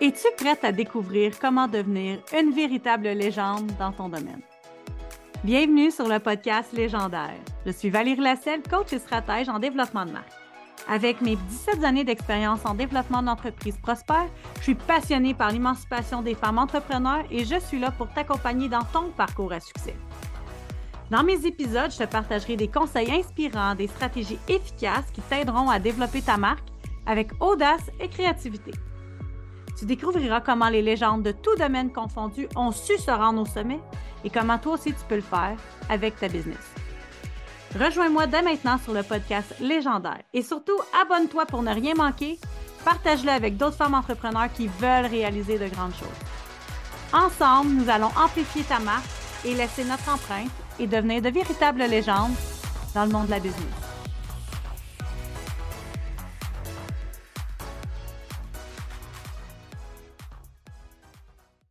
Es-tu prête à découvrir comment devenir une véritable légende dans ton domaine? Bienvenue sur le podcast Légendaire. Je suis Valérie Lasselle, coach et stratège en développement de marque. Avec mes 17 années d'expérience en développement d'entreprises prospères, je suis passionnée par l'émancipation des femmes entrepreneurs et je suis là pour t'accompagner dans ton parcours à succès. Dans mes épisodes, je te partagerai des conseils inspirants, des stratégies efficaces qui t'aideront à développer ta marque avec audace et créativité. Tu découvriras comment les légendes de tout domaine confondu ont su se rendre au sommet et comment toi aussi tu peux le faire avec ta business. Rejoins-moi dès maintenant sur le podcast Légendaire et surtout abonne-toi pour ne rien manquer. Partage-le avec d'autres femmes entrepreneurs qui veulent réaliser de grandes choses. Ensemble, nous allons amplifier ta marque et laisser notre empreinte et devenir de véritables légendes dans le monde de la business.